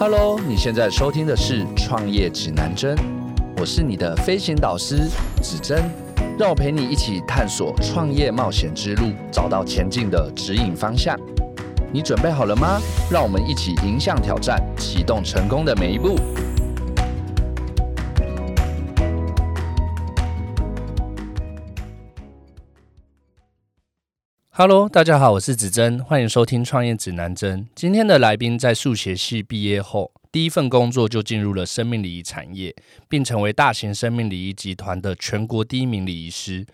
Hello，你现在收听的是《创业指南针》，我是你的飞行导师指针，让我陪你一起探索创业冒险之路，找到前进的指引方向。你准备好了吗？让我们一起迎向挑战，启动成功的每一步。Hello，大家好，我是子珍，欢迎收听创业指南针。今天的来宾在数学系毕业后，第一份工作就进入了生命礼仪产业，并成为大型生命礼仪集团的全国第一名礼仪师。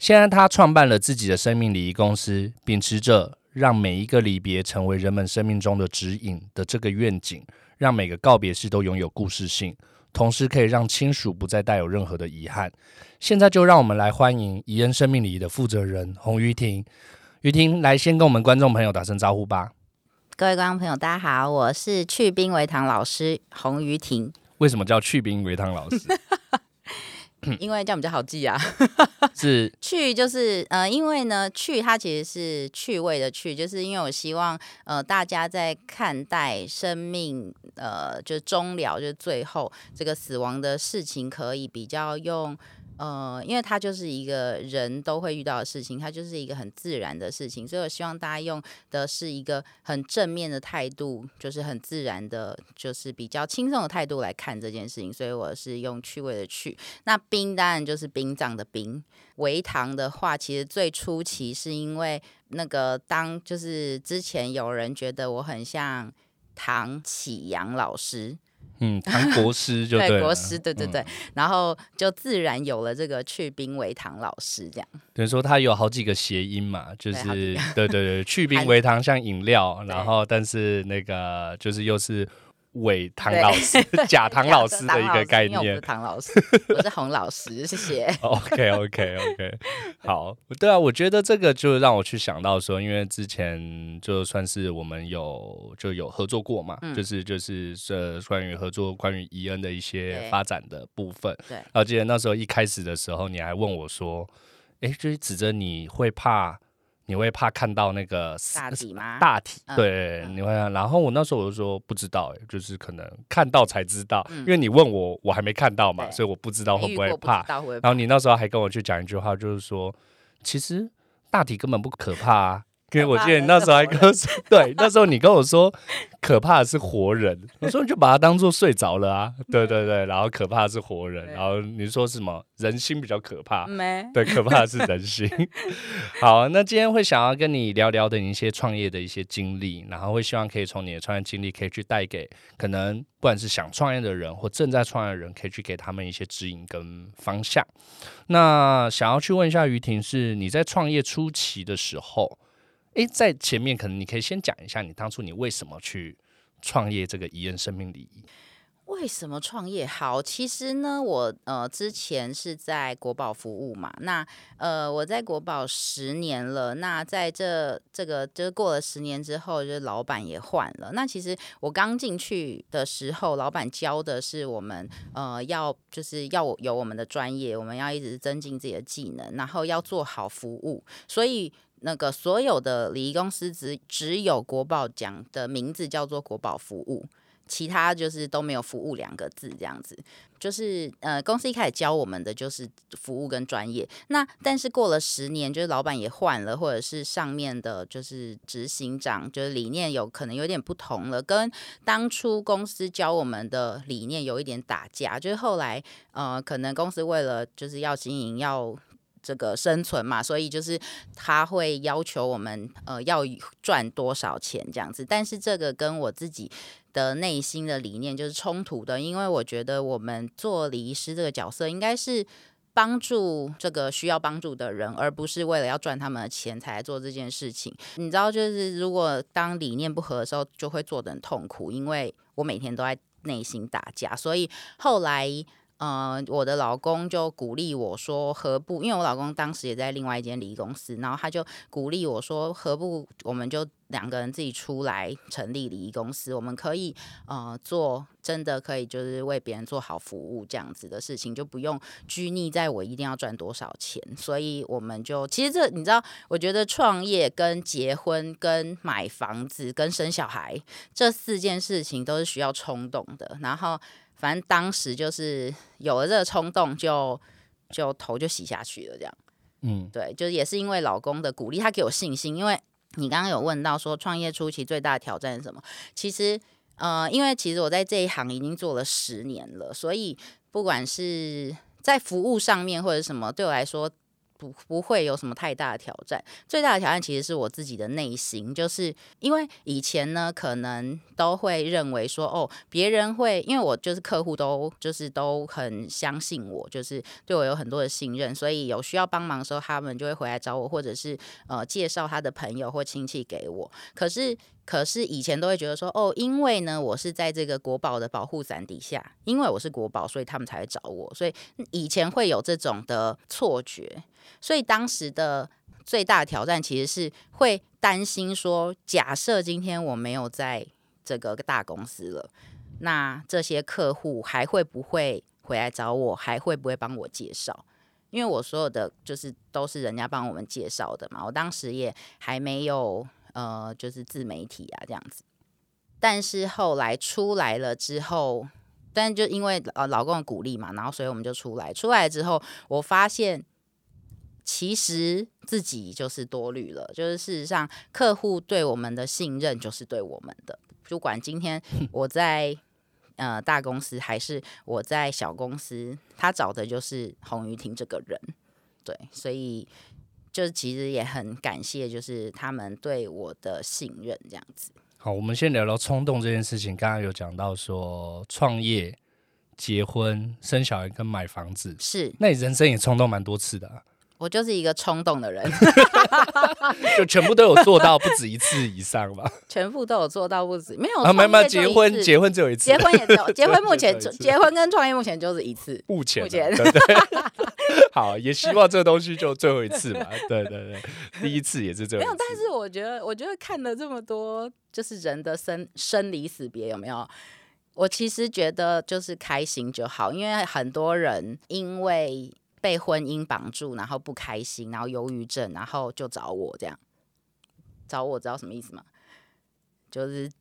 现在他创办了自己的生命礼仪公司，秉持着让每一个离别成为人们生命中的指引的这个愿景，让每个告别式都拥有故事性。同时可以让亲属不再带有任何的遗憾。现在就让我们来欢迎怡恩生命礼仪的负责人洪于婷。于婷，来先跟我们观众朋友打声招呼吧。各位观众朋友，大家好，我是去冰维堂老师洪于婷。为什么叫去冰维堂老师？因为这样比较好记啊，是去就是呃，因为呢去它其实是趣味的趣，就是因为我希望呃大家在看待生命呃就是终了就是最后这个死亡的事情，可以比较用。呃，因为它就是一个人都会遇到的事情，它就是一个很自然的事情，所以我希望大家用的是一个很正面的态度，就是很自然的，就是比较轻松的态度来看这件事情。所以我是用趣味的趣。那殡当然就是殡葬的殡。维堂的话，其实最初期是因为那个当就是之前有人觉得我很像唐启阳老师。嗯，唐国师就对，国师，对对对，然后就自然有了这个去冰为糖老师这样。等于说他有好几个谐音嘛，就是对对对，去冰为糖像饮料，然后但是那个就是又是。伪唐老师、假唐老师的一个概念。唐老师，我是洪老师，谢谢。OK OK OK，好，对啊，我觉得这个就让我去想到说，因为之前就算是我们有就有合作过嘛，就是就是呃关于合作关于伊恩的一些发展的部分。对，然后记得那时候一开始的时候，你还问我说，哎，就是指着你会怕。你会怕看到那个大体吗？大体，对，你会。然后我那时候我就说不知道，哎，就是可能看到才知道，因为你问我，我还没看到嘛，所以我不知道会不会怕。然后你那时候还跟我去讲一句话，就是说，其实大体根本不可怕啊。因为我记得你那时候还跟我说，对，那时候你跟我说，可怕的是活人，我说你就把它当做睡着了啊，对对对，然后可怕的是活人，然后你说什么人心比较可怕，没，对，可怕的是人心。好，那今天会想要跟你聊聊的一些创业的一些经历，然后会希望可以从你的创业经历可以去带给可能不管是想创业的人或正在创业的人，可以去给他们一些指引跟方向。那想要去问一下于婷，是你在创业初期的时候。哎，在前面可能你可以先讲一下你当初你为什么去创业这个怡恩生命礼仪？为什么创业？好，其实呢，我呃之前是在国宝服务嘛，那呃我在国宝十年了，那在这这个就是过了十年之后，就是老板也换了。那其实我刚进去的时候，老板教的是我们呃要就是要有我们的专业，我们要一直增进自己的技能，然后要做好服务，所以。那个所有的礼仪公司只只有国宝奖的名字叫做国宝服务，其他就是都没有服务两个字这样子。就是呃，公司一开始教我们的就是服务跟专业。那但是过了十年，就是老板也换了，或者是上面的就是执行长，就是理念有可能有点不同了，跟当初公司教我们的理念有一点打架。就是后来呃，可能公司为了就是要经营要。这个生存嘛，所以就是他会要求我们呃要赚多少钱这样子，但是这个跟我自己的内心的理念就是冲突的，因为我觉得我们做礼仪师这个角色应该是帮助这个需要帮助的人，而不是为了要赚他们的钱才来做这件事情。你知道，就是如果当理念不合的时候，就会做的很痛苦，因为我每天都在内心打架，所以后来。呃，我的老公就鼓励我说，何不？因为我老公当时也在另外一间礼仪公司，然后他就鼓励我说，何不我们就两个人自己出来成立礼仪公司，我们可以呃做真的可以就是为别人做好服务这样子的事情，就不用拘泥在我一定要赚多少钱。所以我们就其实这你知道，我觉得创业跟结婚、跟买房子、跟生小孩这四件事情都是需要冲动的，然后。反正当时就是有了这个冲动，就就头就洗下去了，这样。嗯，对，就是也是因为老公的鼓励，他给我信心。因为你刚刚有问到说创业初期最大的挑战是什么？其实，呃，因为其实我在这一行已经做了十年了，所以不管是在服务上面或者什么，对我来说。不不会有什么太大的挑战，最大的挑战其实是我自己的内心，就是因为以前呢，可能都会认为说，哦，别人会，因为我就是客户都就是都很相信我，就是对我有很多的信任，所以有需要帮忙的时候，他们就会回来找我，或者是呃介绍他的朋友或亲戚给我。可是。可是以前都会觉得说，哦，因为呢，我是在这个国宝的保护伞底下，因为我是国宝，所以他们才会找我。所以以前会有这种的错觉，所以当时的最大挑战其实是会担心说，假设今天我没有在这个大公司了，那这些客户还会不会回来找我，还会不会帮我介绍？因为我所有的就是都是人家帮我们介绍的嘛，我当时也还没有。呃，就是自媒体啊这样子，但是后来出来了之后，但就因为呃老公的鼓励嘛，然后所以我们就出来。出来之后，我发现其实自己就是多虑了，就是事实上客户对我们的信任就是对我们的，不管今天我在呃大公司还是我在小公司，他找的就是洪玉婷这个人，对，所以。就是其实也很感谢，就是他们对我的信任这样子。好，我们先聊聊冲动这件事情。刚刚有讲到说创业、结婚、生小孩跟买房子，是。那你人生也冲动蛮多次的。我就是一个冲动的人，就全部都有做到不止一次以上吧？全部都有做到不止，没有啊？没有没有，结婚结婚只有一次，结婚也只有结婚目前 结婚跟创业目前就是一次，目前目前 好，也希望这个东西就最后一次嘛。对对对，第一次也是这样。没有，但是我觉得，我觉得看了这么多，就是人的生生离死别，有没有？我其实觉得就是开心就好，因为很多人因为。被婚姻绑住，然后不开心，然后忧郁症，然后就找我这样，找我知道什么意思吗？就是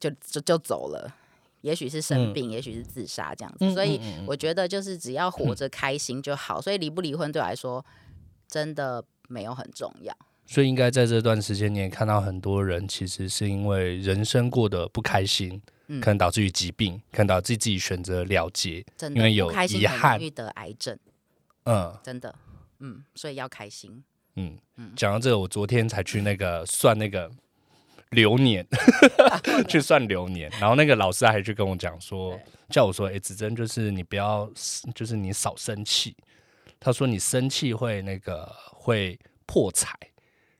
就就就走了，也许是生病，也许是自杀这样子。所以我觉得就是只要活着开心就好。所以离不离婚对我来说真的没有很重要。所以应该在这段时间，你也看到很多人其实是因为人生过得不开心。可能导致于疾病，可能导致自己选择了结，因为有遗憾，遇得癌症。嗯，真的，嗯，所以要开心。嗯嗯，讲到这个，我昨天才去那个算那个流年，去算流年，然后那个老师还去跟我讲说，叫我说，哎，子珍，就是你不要，就是你少生气。他说你生气会那个会破财。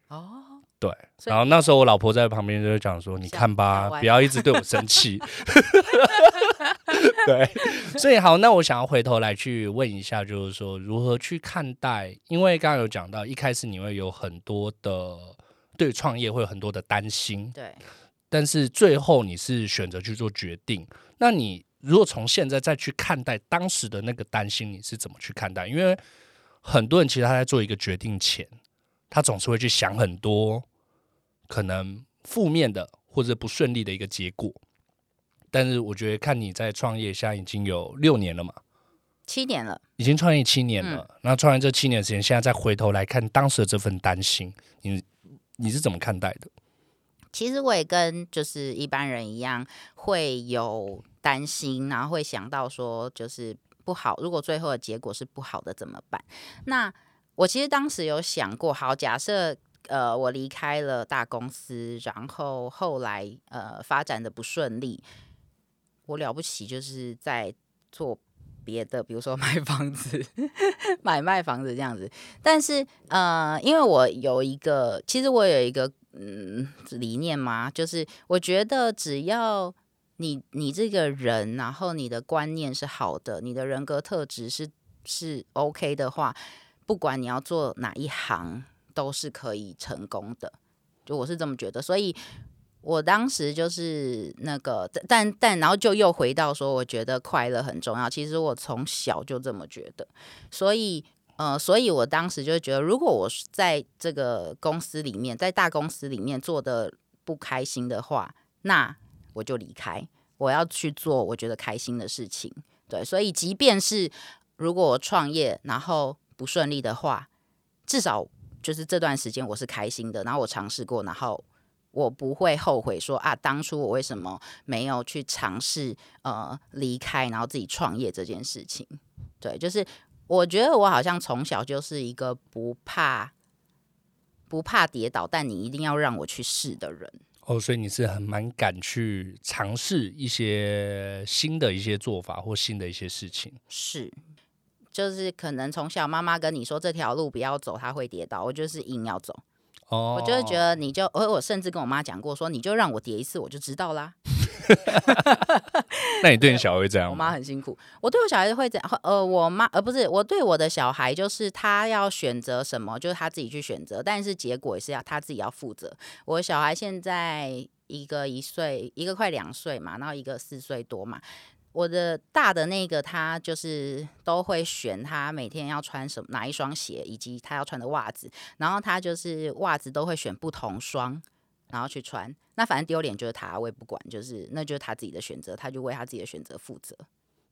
哦。对，然后那时候我老婆在旁边就讲说：“你看吧，不要一直对我生气。” 对，所以好，那我想要回头来去问一下，就是说如何去看待？因为刚刚有讲到，一开始你会有很多的对创业会有很多的担心，对，但是最后你是选择去做决定。那你如果从现在再去看待当时的那个担心，你是怎么去看待？因为很多人其实他在做一个决定前。他总是会去想很多可能负面的或者不顺利的一个结果，但是我觉得看你在创业，现在已经有六年了嘛，七年了，已经创业七年了。那创业这七年时间，现在再回头来看当时的这份担心，你你是怎么看待的？其实我也跟就是一般人一样，会有担心，然后会想到说，就是不好，如果最后的结果是不好的怎么办？那我其实当时有想过，好，假设呃我离开了大公司，然后后来呃发展的不顺利，我了不起就是在做别的，比如说买房子、买卖房子这样子。但是呃，因为我有一个，其实我有一个嗯理念嘛，就是我觉得只要你你这个人，然后你的观念是好的，你的人格特质是是 OK 的话，不管你要做哪一行，都是可以成功的。就我是这么觉得，所以我当时就是那个，但但然后就又回到说，我觉得快乐很重要。其实我从小就这么觉得，所以呃，所以我当时就觉得，如果我在这个公司里面，在大公司里面做的不开心的话，那我就离开，我要去做我觉得开心的事情。对，所以即便是如果我创业然后不顺利的话，至少就是这段时间我是开心的，然后我尝试过，然后我不会后悔说啊，当初我为什么没有去尝试呃离开，然后自己创业这件事情。对，就是我觉得我好像从小就是一个不怕不怕跌倒，但你一定要让我去试的人。哦，所以你是很蛮敢去尝试一些新的一些做法或新的一些事情。是，就是可能从小妈妈跟你说这条路不要走，他会跌倒，我就是硬要走。哦，我就会觉得你就，而我甚至跟我妈讲过，说你就让我叠一次，我就知道啦。那你对你小孩会这样我？妈很辛苦，我对我小孩会这样，呃，我妈呃不是，我对我的小孩就是他要选择什么，就是他自己去选择，但是结果也是要他自己要负责。我小孩现在一个一岁，一个快两岁嘛，然后一个四岁多嘛。我的大的那个他就是都会选他每天要穿什么哪一双鞋，以及他要穿的袜子，然后他就是袜子都会选不同双。然后去穿，那反正丢脸就是他，我也不管，就是那就是他自己的选择，他就为他自己的选择负责。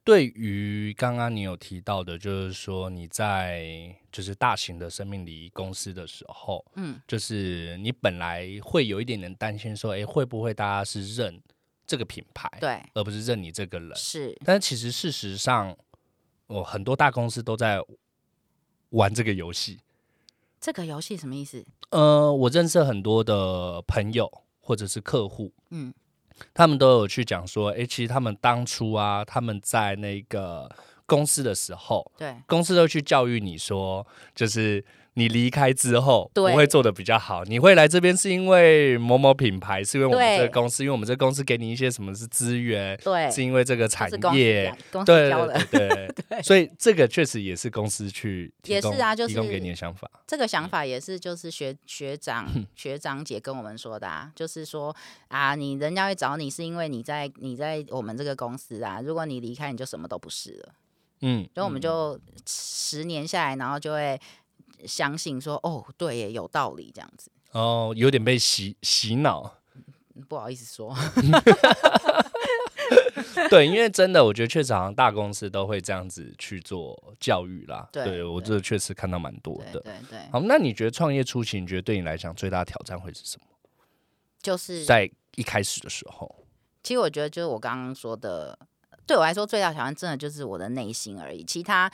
对于刚刚你有提到的，就是说你在就是大型的生命礼仪公司的时候，嗯，就是你本来会有一点点担心，说，哎，会不会大家是认这个品牌，对，而不是认你这个人？是，但其实事实上，哦，很多大公司都在玩这个游戏。这个游戏什么意思？呃，我认识很多的朋友或者是客户，嗯，他们都有去讲说，哎、其实他们当初啊，他们在那个公司的时候，对，公司都去教育你说，就是你离开之后不会做的比较好，你会来这边是因为某某品牌，是因为我们这个公司，因为我们这个公司给你一些什么是资源，对，是因为这个产业，对。对对对，所以这个确实也是公司去也是啊就提供给是你的想法。这个想法也是，就是学学长学长姐跟我们说的啊，就是说啊，你人家会找你是因为你在你在我们这个公司啊，如果你离开，你就什么都不是了。嗯，所以我们嗯就十年下来，然后就会相信说，哦，对耶，有道理这样子。哦，有点被洗洗脑。不好意思说，对，因为真的，我觉得确实好像大公司都会这样子去做教育啦。对我这确实看到蛮多对的。对对，好，那你觉得创业初期，你觉得对你来讲最大的挑战会是什么？就是在一开始的时候，其实我觉得就是我刚刚说的，对我来说最大挑战真的就是我的内心而已。其他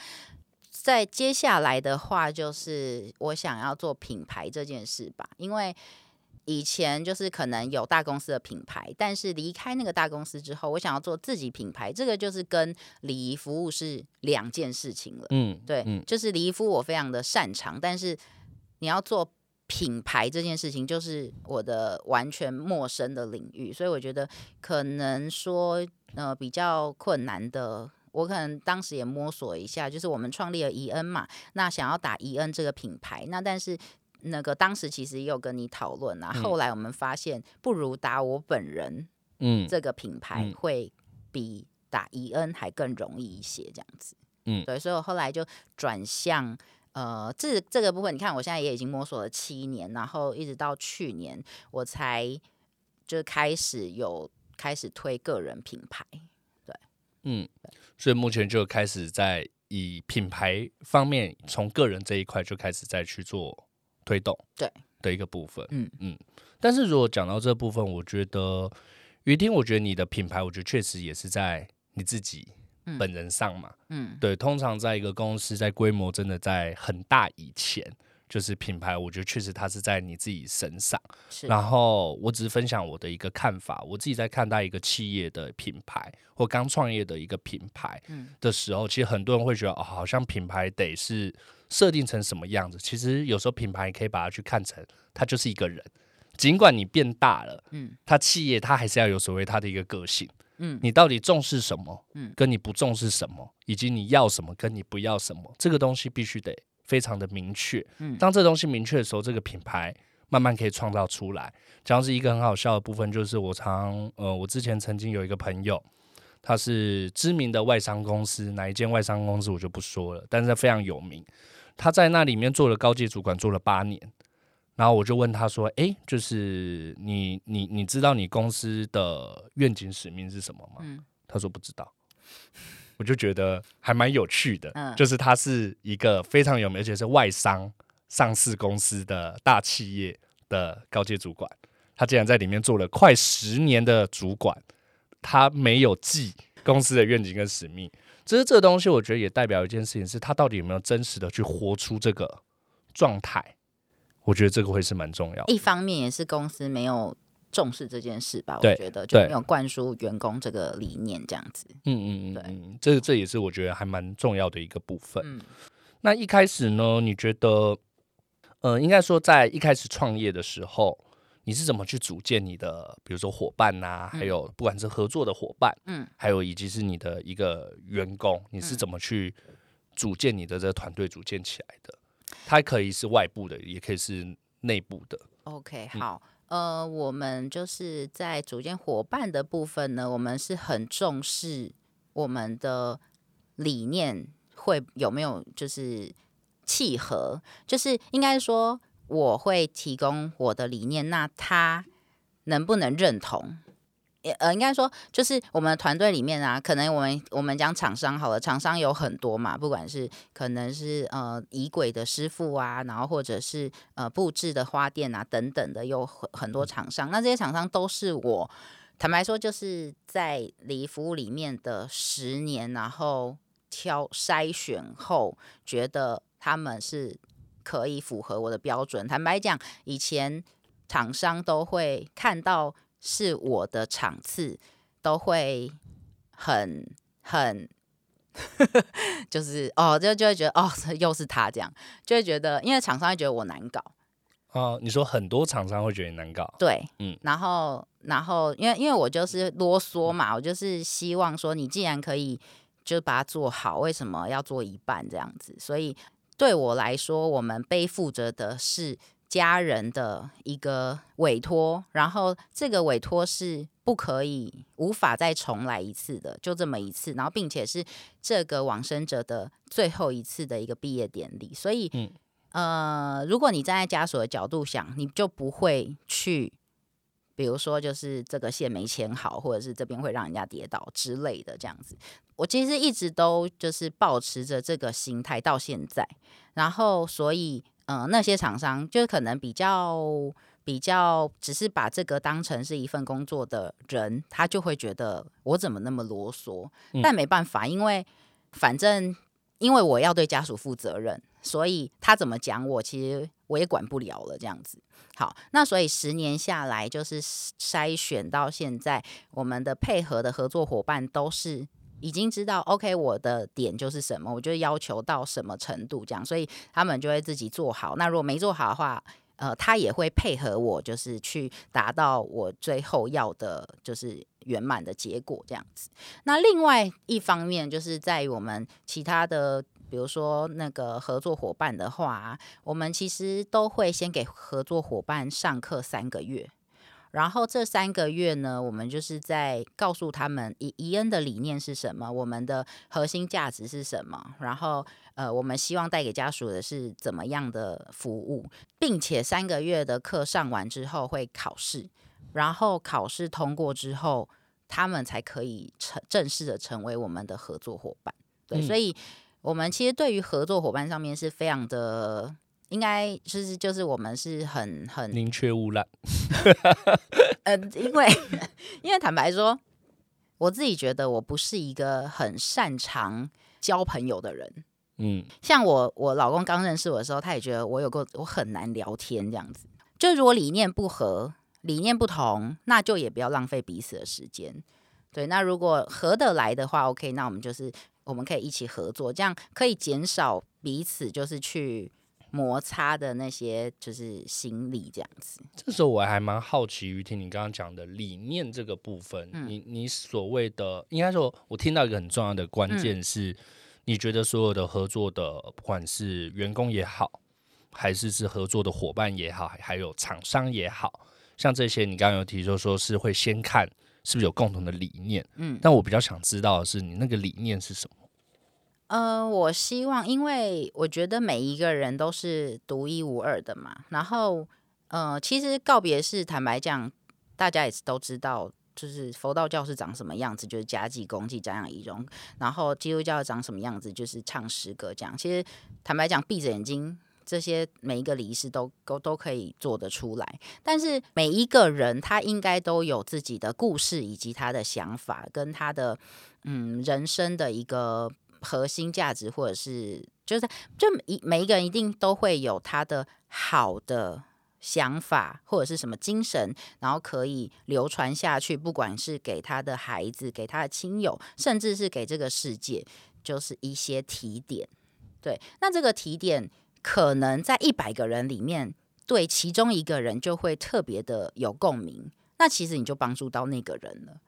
在接下来的话，就是我想要做品牌这件事吧，因为以前就是可能有大公司的品牌，但是离开那个大公司之后，我想要做自己品牌，这个就是跟礼仪服务是两件事情了。嗯，对，嗯，就是礼仪服务我非常的擅长，但是你要做品牌这件事情，就是我的完全陌生的领域，所以我觉得可能说呃比较困难的。我可能当时也摸索一下，就是我们创立了宜恩嘛，那想要打宜恩这个品牌，那但是那个当时其实也有跟你讨论啊，嗯后来我们发现不如打我本人嗯这个品牌嗯会比打伊恩还更容易一些，这样子。嗯对，所以我后来就转向呃这这个部分。你看，我现在也已经摸索了七年，然后一直到去年我才就开始有开始推个人品牌。嗯，所以目前就开始在以品牌方面，从个人这一块就开始再去做推动，对。的一个部分。嗯。嗯，但是如果讲到这部分，我觉得于听，我觉得你的品牌，我觉得确实也是在你自己嗯。本人上嘛。嗯，对，通常在一个公司在规模真的在很大以前，就是品牌，我觉得确实它是在你自己身上。是，然后我只是分享我的一个看法，我自己在看待一个企业的品牌或刚创业的一个品牌嗯的时候，其实很多人会觉得哦，好像品牌得是设定成什么样子。其实有时候品牌可以把它去看成，它就是一个人，尽管你变大了，嗯它企业它还是要有所谓它的一个个性。嗯你到底重视什么？嗯跟你不重视什么，以及你要什么，跟你不要什么，这个东西必须得非常的明确。嗯当这东西明确的时候，这个品牌慢慢可以创造出来。讲是一个很好笑的部分，就是我常呃，我之前曾经有一个朋友，他是知名的外商公司，哪一间外商公司我就不说了，但是非常有名。他在那里面做了高级主管，做了八年。然后我就问他说：“哎，就是你你你知道你公司的愿景使命是什么吗？”嗯他说不知道。我就觉得还蛮有趣的，嗯就是他是一个非常有名，而且是外商上市公司的大企业的高阶主管，他竟然在里面做了快十年的主管，他没有记公司的愿景跟使命。其实这个东西，我觉得也代表一件事情，是他到底有没有真实的去活出这个状态。我觉得这个会是蛮重要的。一方面也是公司没有重视这件事吧，我对觉得就对没有灌输员工这个理念这样子。嗯嗯嗯对嗯，这这也是我觉得还蛮重要的一个部分。嗯那一开始呢，你觉得，呃，应该说在一开始创业的时候，你是怎么去组建你的，比如说伙伴呐、还有不管是合作的伙伴，嗯还有以及是你的一个员工，你是怎么去组建你的这个团队组建起来的？它可以是外部的，也可以是内部的。OK，嗯好，呃，我们就是在组建伙伴的部分呢，我们是很重视我们的理念会有没有就是契合，就是应该说我会提供我的理念，那他能不能认同？也呃，应该说就是我们团队里面啊，可能我们我们讲厂商好了，厂商有很多嘛，不管是可能是呃仪轨的师傅啊，然后或者是呃布置的花店啊等等的，有很很多厂商。那这些厂商都是我坦白说，就是在礼仪服务里面的十年，然后挑筛选后，觉得他们是可以符合我的标准。坦白讲，以前厂商都会看到是我的场次，都会很很。就是哦，就就会觉得哦，又是他这样，就会觉得，因为厂商会觉得我难搞，哦、你说很多厂商会觉得你难搞，对，嗯然后然后因为因为我就是啰嗦嘛，我就是希望说你既然可以就把它做好，为什么要做一半这样子？所以对我来说，我们背负着的是家人的一个委托，然后这个委托是不可以无法再重来一次的，就这么一次，然后并且是这个往生者的最后一次的一个毕业典礼，所以嗯呃，如果你站在家属的角度想，你就不会去，比如说就是这个线没牵好，或者是这边会让人家跌倒之类的这样子。我其实一直都就是保持着这个心态到现在，然后所以呃那些厂商就可能比较比较只是把这个当成是一份工作的人，他就会觉得我怎么那么啰嗦，嗯但没办法，因为反正因为我要对家属负责任，所以他怎么讲我，其实我也管不了了。这样子，好，那所以十年下来，就是筛选到现在，我们的配合的合作伙伴都是已经知道，OK，我的点就是什么，我就要求到什么程度这样，所以他们就会自己做好。那如果没做好的话，呃，他也会配合我，就是去达到我最后要的，就是圆满的结果这样子。那另外一方面，就是在我们其他的，比如说那个合作伙伴的话，我们其实都会先给合作伙伴上课三个月。然后这三个月呢，我们就是在告诉他们伊伊恩的理念是什么，我们的核心价值是什么，然后呃，我们希望带给家属的是怎么样的服务，并且三个月的课上完之后会考试，然后考试通过之后，他们才可以成正式的成为我们的合作伙伴。对，嗯所以我们其实对于合作伙伴上面是非常的。应该就是就是我们是很很宁缺毋滥。呃，因为 因为坦白说，我自己觉得我不是一个很擅长交朋友的人。嗯像我我老公刚认识我的时候，他也觉得我有个我很难聊天这样子。就如果理念不合、理念不同，那就也不要浪费彼此的时间。对，那如果合得来的话，OK，那我们就是我们可以一起合作，这样可以减少彼此就是去摩擦的那些就是心理这样子。这时候我还蛮好奇于听你刚刚讲的理念这个部分，你你所谓的应该说，我听到一个很重要的关键是，你觉得所有的合作的不管是员工也好，还是是合作的伙伴也好，还有厂商也好，像这些你刚刚有提出说是会先看是不是有共同的理念，嗯，但我比较想知道的是你那个理念是什么。呃，我希望，因为我觉得每一个人都是独一无二的嘛。然后，呃，其实告别式，坦白讲，大家也是都知道，就是佛道教是长什么样子，就是家祭、公祭、瞻仰仪容。然后基督教长什么样子，就是唱诗歌这样。其实坦白讲，闭着眼睛，这些每一个仪式都都都可以做得出来。但是每一个人他应该都有自己的故事，以及他的想法，跟他的嗯人生的一个。核心价值，或者是就是就一每一个人一定都会有他的好的想法，或者是什么精神，然后可以流传下去，不管是给他的孩子，给他的亲友，甚至是给这个世界，就是一些提点。对，那这个提点可能在一百个人里面，对其中一个人就会特别的有共鸣，那其实你就帮助到那个人了。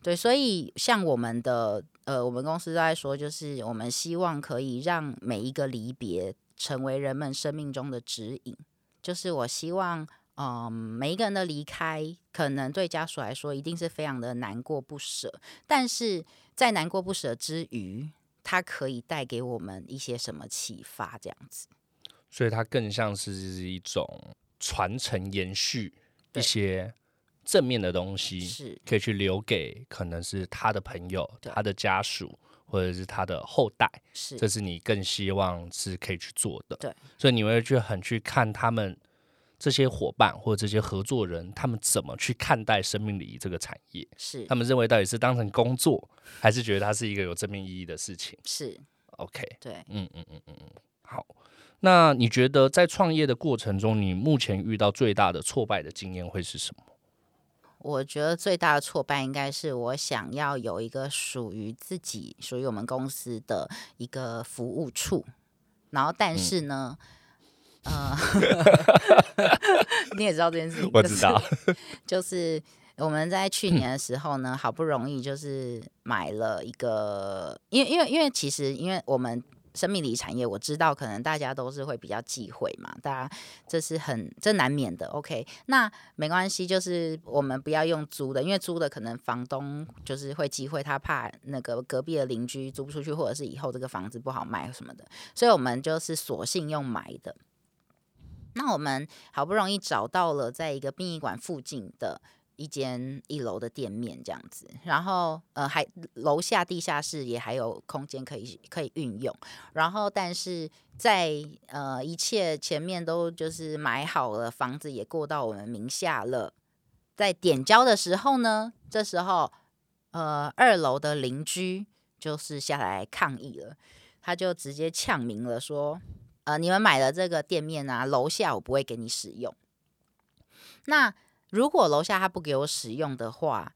对，所以像我们的呃，我们公司都在说，就是我们希望可以让每一个离别成为人们生命中的指引。就是我希望，嗯，每一个人的离开，可能对家属来说一定是非常的难过不舍，但是在难过不舍之余，它可以带给我们一些什么启发？这样子，所以它更像是一种传承、延续一些。正面的东西是可以去留给可能是他的朋友、他的家属或者是他的后代，是这是你更希望是可以去做的。对，所以你会去很去看他们这些伙伴或者这些合作人，他们怎么去看待生命礼仪这个产业？是他们认为到底是当成工作，还是觉得它是一个有正面意义的事情？是 OK，对，嗯嗯嗯嗯嗯，好。那你觉得在创业的过程中，你目前遇到最大的挫败的经验会是什么？我觉得最大的挫败应该是我想要有一个属于自己、属于我们公司的一个服务处，然后但是呢，呃，你也知道这件事情，我知道，就是我们在去年的时候呢，好不容易就是买了一个，因为因为因为其实因为我们。生命礼产业，我知道可能大家都是会比较忌讳嘛，大家这是很这难免的。OK，那没关系，就是我们不要用租的，因为租的可能房东就是会忌讳，他怕那个隔壁的邻居租不出去，或者是以后这个房子不好卖什么的，所以我们就是索性用买的。那我们好不容易找到了在一个殡仪馆附近的。一间一楼的店面这样子，然后呃还楼下地下室也还有空间可以可以运用，然后但是在呃一切前面都就是买好了，房子也过到我们名下了，在点交的时候呢，这时候呃二楼的邻居就是下来抗议了，他就直接呛明了说，呃你们买了这个店面啊，楼下我不会给你使用，那。如果楼下他不给我使用的话，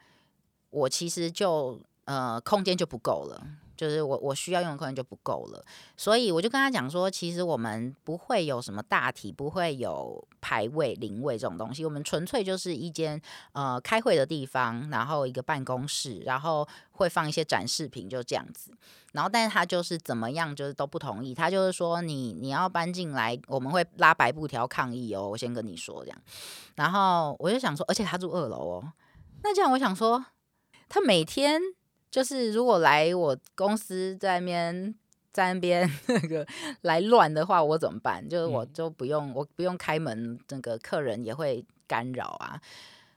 我其实就呃空间就不够了。就是我我需要用的空间就不够了，所以我就跟他讲说，其实我们不会有什么大体，不会有排位、灵位这种东西，我们纯粹就是一间呃开会的地方，然后一个办公室，然后会放一些展示品，就这样子。然后，但是他就是怎么样，就是都不同意。他就是说，你你要搬进来，我们会拉白布条抗议哦。我先跟你说这样。然后我就想说，而且他住二楼哦，那这样我想说，他每天。就是如果来我公司在那边在那边 那个来乱的话，我怎么办？就是我就不用我不用开门，那个客人也会干扰啊。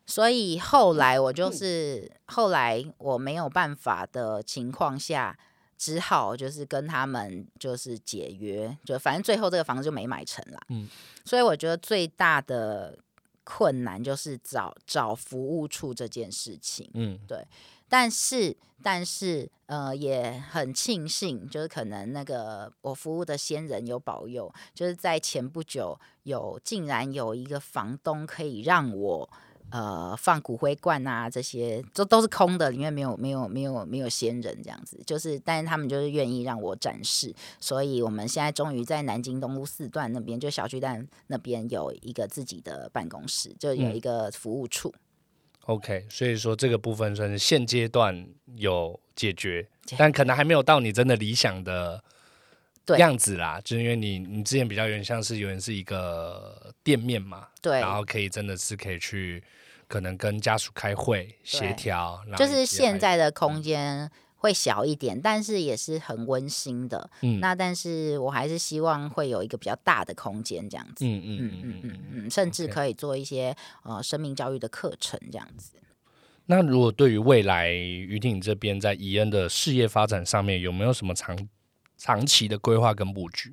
所以后来我就是后来我没有办法的情况下，只好就是跟他们就是解约，就反正最后这个房子就没买成啦。嗯，所以我觉得最大的困难就是找找服务处这件事情。嗯，对。但是，但是，呃，也很庆幸，就是可能那个我服务的先人有保佑，就是在前不久有竟然有一个房东可以让我呃放骨灰罐啊这些，都都是空的，里面没有没有没有没有先人这样子。就是，但是他们就是愿意让我展示，所以我们现在终于在南京东路四段那边，就小巨蛋那边有一个自己的办公室，就有一个服务处。OK，所以说这个部分算是现阶段有解决，但可能还没有到你真的理想的样子啦。就是因为你你之前比较有点像是有点是一个店面嘛，对，然后可以真的是可以去可能跟家属开会协调，就是现在的空间。会小一点，但是也是很温馨的。嗯，那但是我还是希望会有一个比较大的空间，这样子。嗯嗯嗯嗯嗯嗯，甚至可以做一些呃生命教育的课程，这样子。那如果对于未来于婷这边在宜恩的事业发展上面，有没有什么长长期的规划跟布局？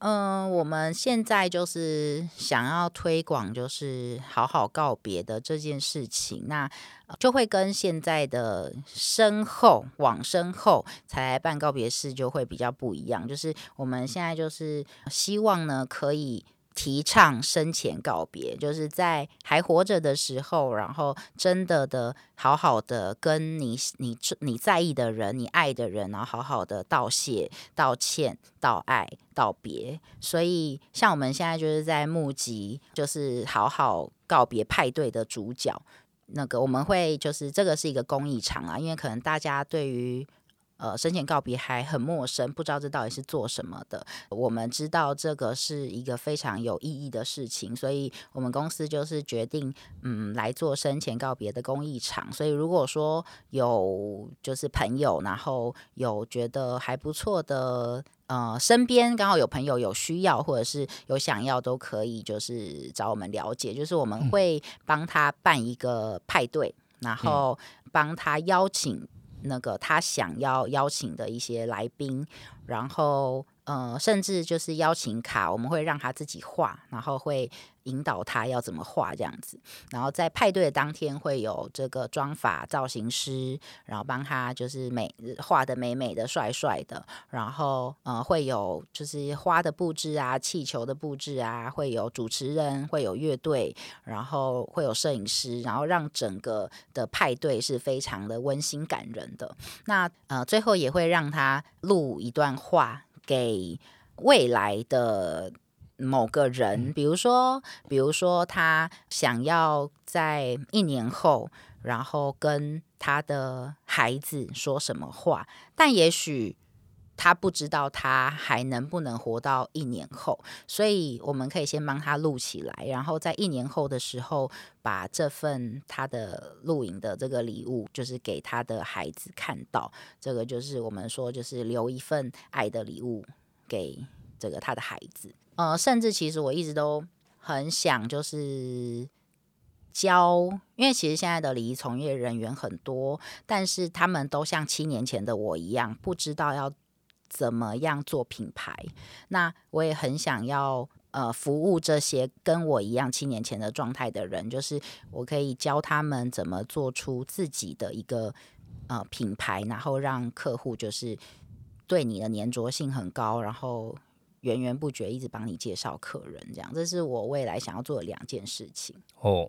嗯，我们现在就是想要推广，就是好好告别的这件事情，那就会跟现在的身后往身后才办告别式就会比较不一样。就是我们现在就是希望呢，可以。提倡生前告别，就是在还活着的时候，然后真的的好好的跟你你你在意的人、你爱的人，然后好好的道谢、道歉、道爱、道别。所以，像我们现在就是在募集，就是好好告别派对的主角。那个我们会就是这个是一个公益场啊，因为可能大家对于。呃，生前告别还很陌生，不知道这到底是做什么的。我们知道这个是一个非常有意义的事情，所以我们公司就是决定，嗯，来做生前告别的公益场。所以如果说有就是朋友，然后有觉得还不错的，呃，身边刚好有朋友有需要或者是有想要，都可以就是找我们了解。就是我们会帮他办一个派对，然后帮他邀请。那个他想要邀请的一些来宾，然后呃，甚至就是邀请卡，我们会让他自己画，然后会。引导他要怎么画这样子，然后在派对的当天会有这个妆发造型师，然后帮他就是美画的美美的、帅帅的，然后呃会有就是花的布置啊、气球的布置啊，会有主持人、会有乐队，然后会有摄影师，然后让整个的派对是非常的温馨感人的。那呃最后也会让他录一段话给未来的。某个人，比如说，比如说他想要在一年后，然后跟他的孩子说什么话，但也许他不知道他还能不能活到一年后，所以我们可以先帮他录起来，然后在一年后的时候，把这份他的录影的这个礼物，就是给他的孩子看到，这个就是我们说，就是留一份爱的礼物给这个他的孩子。呃，甚至其实我一直都很想，就是教，因为其实现在的礼仪从业人员很多，但是他们都像七年前的我一样，不知道要怎么样做品牌。那我也很想要，呃，服务这些跟我一样七年前的状态的人，就是我可以教他们怎么做出自己的一个呃品牌，然后让客户就是对你的粘着性很高，然后。源源不绝，一直帮你介绍客人，这样，这是我未来想要做的两件事情。哦，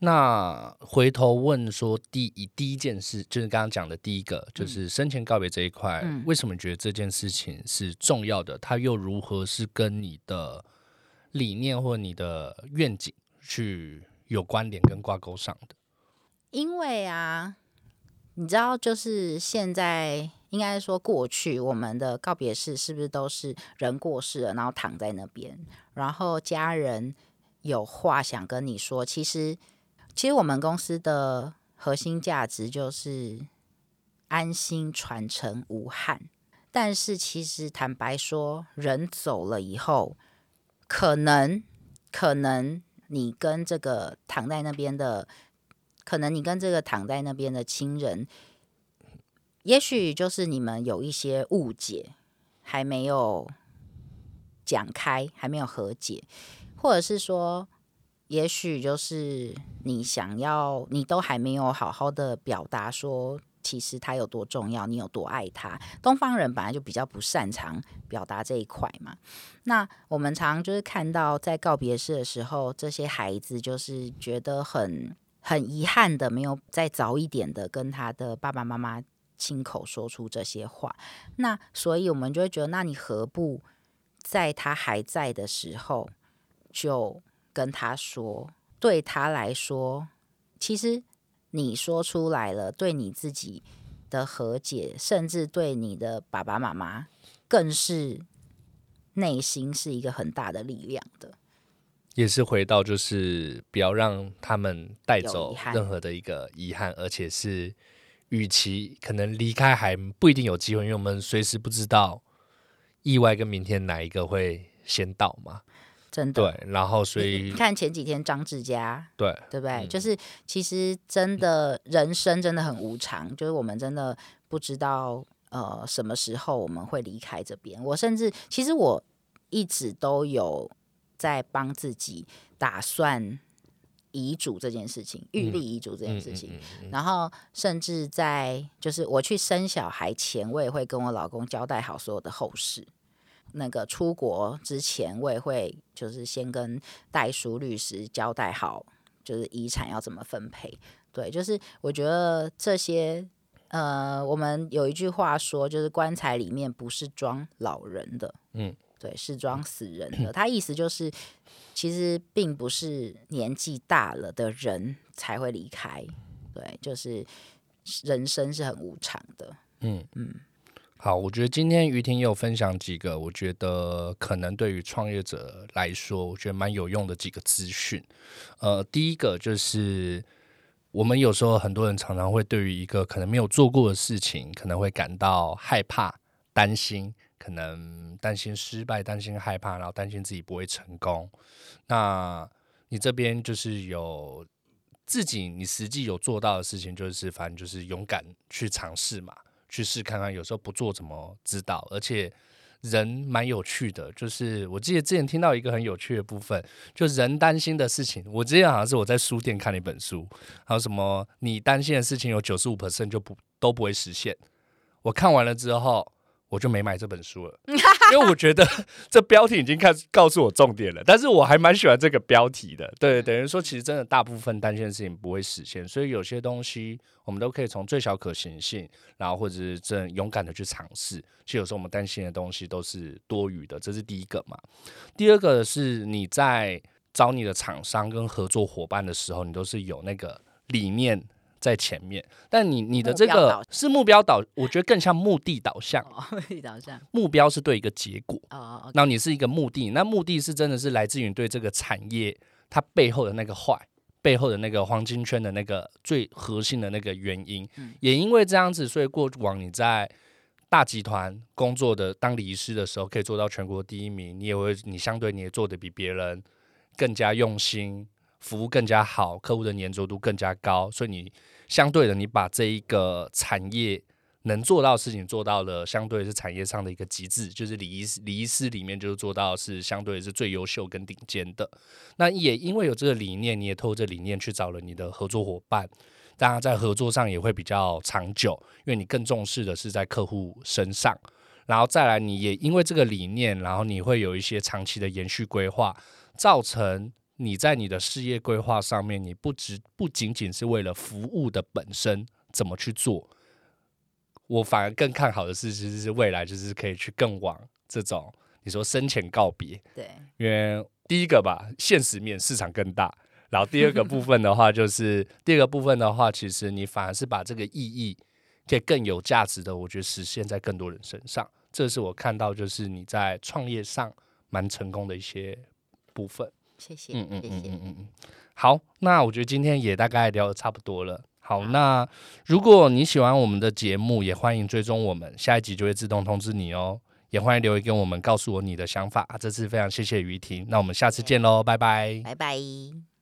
那回头问说，第一第一件事就是刚刚讲的第一个，就是生前告别这一块，为什么觉得这件事情是重要的？它又如何是跟你的理念或你的愿景去有关联跟挂钩上的？因为啊，你知道，就是现在。应该说，过去我们的告别式是不是都是人过世了，然后躺在那边，然后家人有话想跟你说？其实，其实我们公司的核心价值就是安心、传承、无憾。但是，其实坦白说，人走了以后，可能，可能你跟这个躺在那边的，可能你跟这个躺在那边的亲人。也许就是你们有一些误解，还没有讲开，还没有和解，或者是说，也许就是你想要，你都还没有好好的表达说。其实他有多重要，你有多爱他。东方人本来就比较不擅长表达这一块嘛。那我们常就是看到在告别式的时候，这些孩子就是觉得很很遗憾的，没有再早一点的跟他的爸爸妈妈亲口说出这些话。那所以我们就会觉得，那你何不在他还在的时候就跟他说？对他来说，其实你说出来了，对你自己的和解，甚至对你的爸爸妈妈，更是内心是一个很大的力量的。也是回到，就是不要让他们带走任何的一个遗憾，而且是，与其可能离开还不一定有机会，因为我们随时不知道意外跟明天哪一个会先到嘛。真的，对，然后所以你看前几天张志佳，对，对不对？嗯就是其实真的人生真的很无常，就是我们真的不知道呃什么时候我们会离开这边。我甚至其实我一直都有在帮自己打算遗嘱这件事情，预立遗嘱这件事情。然后甚至在就是我去生小孩前，我也会跟我老公交代好所有的后事。那个出国之前，我也会就是先跟代书律师交代好，就是遗产要怎么分配。对，就是我觉得这些，呃，我们有一句话说，就是棺材里面不是装老人的，嗯，对，是装死人的。他意思就是，其实并不是年纪大了的人才会离开，对，就是人生是很无常的。嗯嗯。好，我觉得今天于婷也有分享几个，我觉得可能对于创业者来说，我觉得蛮有用的几个资讯。呃，第一个就是我们有时候很多人常常会对于一个可能没有做过的事情，可能会感到害怕、担心，可能担心失败、担心害怕，然后担心自己不会成功。那你这边就是有自己你实际有做到的事情，就是反正就是勇敢去尝试嘛。去试看看，有时候不做怎么知道？而且人蛮有趣的，就是我记得之前听到一个很有趣的部分，就人担心的事情。我之前好像是我在书店看了一本书，还有什么你担心的事情有九十五 percent 就不都不会实现。我看完了之后，我就没买这本书了，因为我觉得这标题已经看告诉我重点了。但是我还蛮喜欢这个标题的，对，等于说其实真的大部分担心的事情不会实现，所以有些东西我们都可以从最小可行性，然后或者是真勇敢的去尝试。其实有时候我们担心的东西都是多余的，这是第一个嘛。第二个是你在找你的厂商跟合作伙伴的时候，你都是有那个理念。在前面，但你你的这个是目标导，我觉得更像目的导向。哦，导向。目标是对一个结果，哦，OK，然后你是一个目的，那目的是真的是来自于对这个产业它背后的那个坏，背后的那个黄金圈的那个最核心的那个原因。嗯。也因为这样子，所以过往你在大集团工作的当理师的时候，可以做到全国第一名，你也会你相对你也做的比别人更加用心，服务更加好，客户的粘着度更加高，所以你相对的你把这一个产业。能做到的事情做到了，相对是产业上的一个极致，就是礼仪师礼仪师里面就是做到是相对是最优秀跟顶尖的。那也因为有这个理念，你也透过这理念去找了你的合作伙伴，当然在合作上也会比较长久，因为你更重视的是在客户身上。然后再来，你也因为这个理念，然后你会有一些长期的延续规划，造成你在你的事业规划上面，你不只不仅仅是为了服务的本身怎么去做。我反而更看好的是，其实是未来就是可以去更往这种你说生前告别，对，因为第一个吧，现实面市场更大，然后第二个部 分的话，就是第二个部分的话，其实你反而是把这个意义可以更有价值的，我觉得实现在更多人身上，这是我看到就是你在创业上蛮成功的一些部分。谢谢，嗯嗯谢谢。嗯嗯嗯嗯。好，那我觉得今天也大概聊的差不多了。好，那如果你喜欢我们的节目，也欢迎追踪我们，下一集就会自动通知你哦。也欢迎留言给我们，告诉我你的想法。这次非常谢谢于婷，那我们下次见喽，拜拜。拜拜。